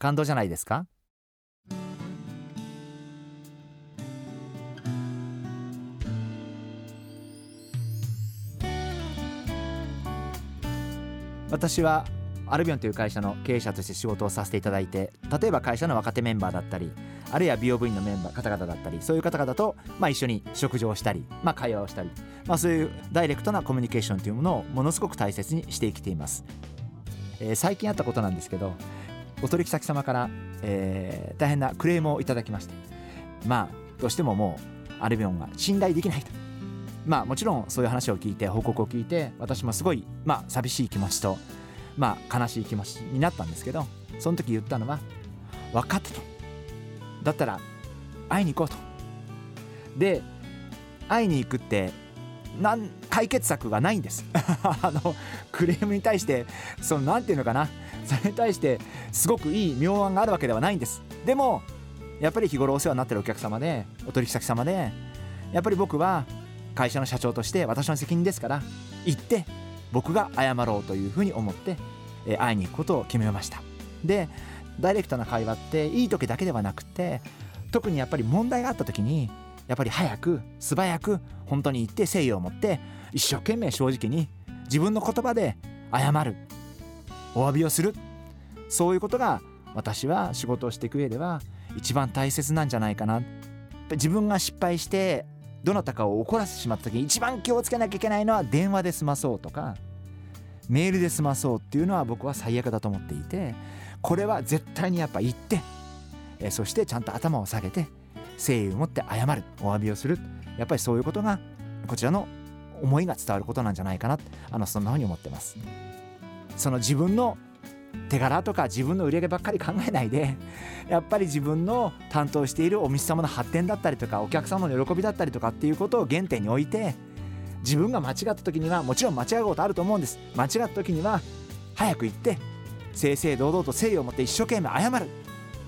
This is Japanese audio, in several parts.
感動じゃないですか？私はアルビオンという会社の経営者として仕事をさせていただいて例えば会社の若手メンバーだったりあるいは美容部員のメンバー方々だったりそういう方々と、まあ、一緒に食事をしたり、まあ、会話をしたり、まあ、そういうダイレクトなコミュニケーションというものをものすごく大切にして生きています、えー、最近あったことなんですけどお取引先様から、えー、大変なクレームをいただきまして。まあどうしてももうアルビオンが信頼できないと。まあもちろんそういう話を聞いて報告を聞いて私もすごいまあ寂しい気持ちとまあ悲しい気持ちになったんですけどその時言ったのは分かった。とだったら会いに行こうと。で会いに行くってなん解決策がないんです。あのクレームに対してその何て言うのかな。それに対してすごくいい妙案があるわけではないんです。でもやっぱり日頃お世話になってるお客様でお取引先様でやっぱり僕は会社の社長として私の責任ですから行って僕が謝ろうというふうに思って、え会いに行くことを決めました。でダイレクトな会話っていい時だけではなくて特にやっぱり問題があった時にやっぱり早く素早く本当に言って誠意を持って一生懸命正直に自分の言葉で謝る。お詫びをする。そういうことが私は仕事をしていく上では一番大切なんじゃないかな。自分が失敗してどなたかを怒らせてしまった時に一番気をつけなきゃいけないのは電話で済まそうとかメールで済まそうっていうのは僕は最悪だと思っていてこれは絶対にやっぱ言ってそしてちゃんと頭を下げて誠意を持って謝る。お詫びをする。やっぱりそういうことがこちらの思いが伝わることなんじゃないかな。あのそんなふうに思ってます。その自分の手柄とか自分の売り上げばっかり考えないでやっぱり自分の担当しているお店様の発展だったりとかお客様の喜びだったりとかっていうことを原点に置いて自分が間違った時にはもちろん間違うことあると思うんです。間違った時には早く言って正々堂々と誠意を持って一生懸命謝る。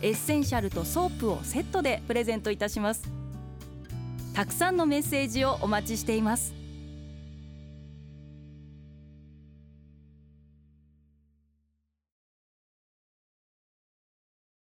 エッセンシャルとソープをセットでプレゼントいたします。たくさんのメッセージをお待ちしています。